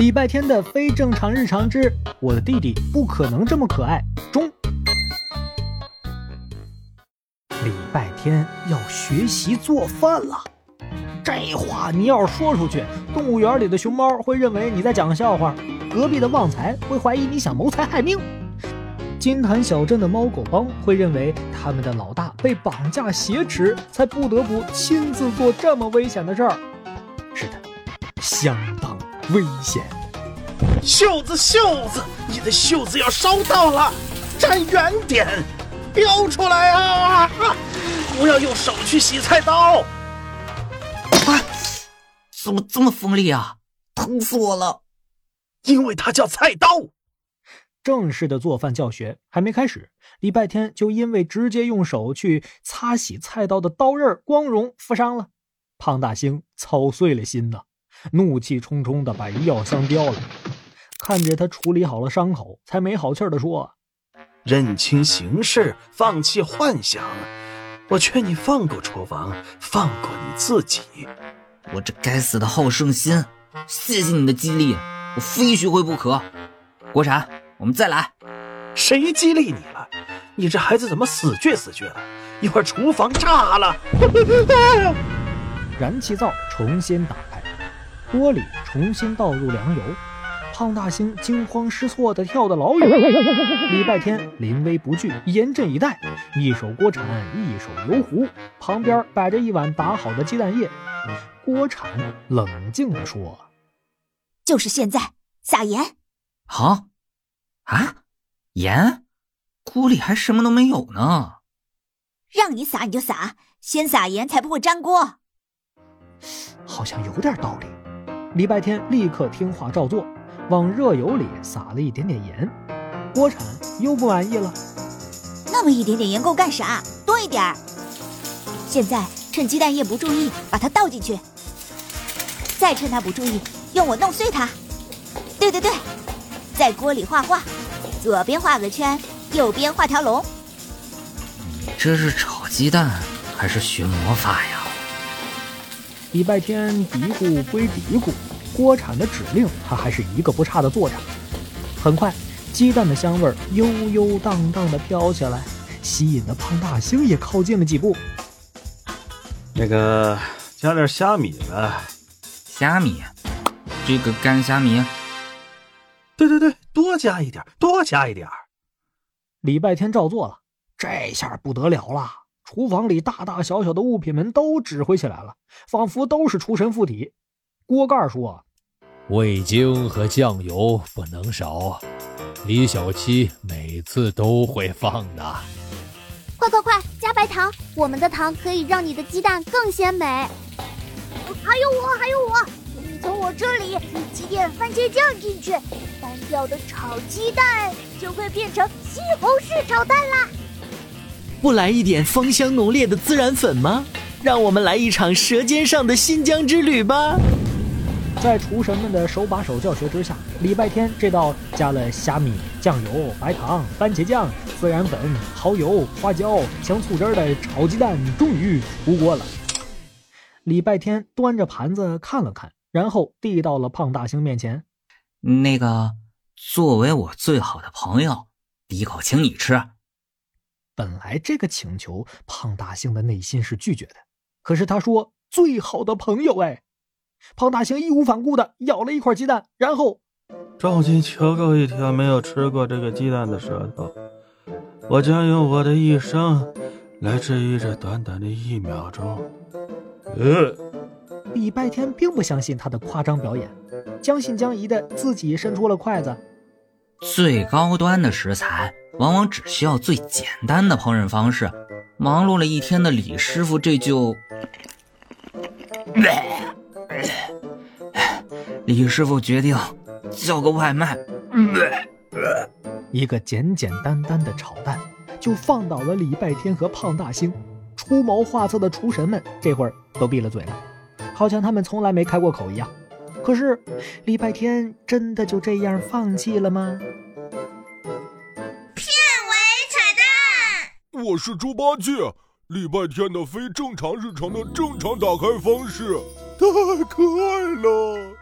礼拜天的非正常日常之我的弟弟不可能这么可爱中。礼拜天要学习做饭了，这话你要是说出去，动物园里的熊猫会认为你在讲笑话，隔壁的旺财会怀疑你想谋财害命，金坛小镇的猫狗帮会认为他们的老大被绑架挟持，才不得不亲自做这么危险的事儿。是的，相当。危险！袖子，袖子，你的袖子要烧到了，站远点，飙出来啊！不要用手去洗菜刀。啊！怎么这么锋利啊？疼死我了！因为它叫菜刀。正式的做饭教学还没开始，礼拜天就因为直接用手去擦洗菜刀的刀刃光荣负伤了，胖大星操碎了心呐。怒气冲冲的把医药箱叼来，看着他处理好了伤口，才没好气的说：“认清形势，放弃幻想。我劝你放过厨房，放过你自己。我这该死的好胜心，谢谢你的激励，我非学会不可。国产，我们再来。谁激励你了？你这孩子怎么死倔死倔的？一会儿厨房炸了，燃气灶重新打开。”锅里重新倒入凉油，胖大星惊慌失措地跳得老远。礼拜天临危不惧，严阵以待，一手锅铲，一手油壶，旁边摆着一碗打好的鸡蛋液。锅铲冷静地说：“就是现在，撒盐。”好，啊，盐？锅里还什么都没有呢。让你撒你就撒，先撒盐才不会粘锅。好像有点道理。礼拜天立刻听话照做，往热油里撒了一点点盐。锅铲又不满意了，那么一点点盐够干啥？多一点儿。现在趁鸡蛋液不注意把它倒进去，再趁它不注意用我弄碎它。对对对，在锅里画画，左边画个圈，右边画条龙。你这是炒鸡蛋还是学魔法呀？礼拜天嘀咕归嘀咕，锅铲的指令他还是一个不差的做着。很快，鸡蛋的香味悠悠荡荡的飘起来，吸引的胖大星也靠近了几步。那个加点虾米吧。虾米？这个干虾米？对对对，多加一点，多加一点。礼拜天照做了，这下不得了了。厨房里大大小小的物品们都指挥起来了，仿佛都是厨神附体。锅盖说：“味精和酱油不能少，李小七每次都会放的。快快快，加白糖！我们的糖可以让你的鸡蛋更鲜美。还有我，还有我，你从我这里挤点番茄酱进去，单调的炒鸡蛋就会变成西红柿炒蛋啦。”不来一点芳香浓烈的孜然粉吗？让我们来一场舌尖上的新疆之旅吧！在厨神们的手把手教学之下，礼拜天这道加了虾米、酱油、白糖、番茄酱、孜然粉、蚝油、花椒、香醋汁的炒鸡蛋终于出锅了。礼拜天端着盘子看了看，然后递到了胖大星面前：“那个，作为我最好的朋友，第一口请你吃。”本来这个请求，胖大星的内心是拒绝的。可是他说：“最好的朋友。”哎，胖大星义无反顾的咬了一块鸡蛋，然后召集求够一条没有吃过这个鸡蛋的舌头，我将用我的一生来治愈这短短的一秒钟。呃，礼拜天并不相信他的夸张表演，将信将疑的自己伸出了筷子。最高端的食材。往往只需要最简单的烹饪方式，忙碌了一天的李师傅这就，李师傅决定叫个外卖，一个简简单单的炒蛋就放倒了礼拜天和胖大星，出谋划策的厨神们这会儿都闭了嘴了，好像他们从来没开过口一样。可是礼拜天真的就这样放弃了吗？片尾彩蛋我是猪八戒，礼拜天的非正常日常的正常打开方式，太可爱了。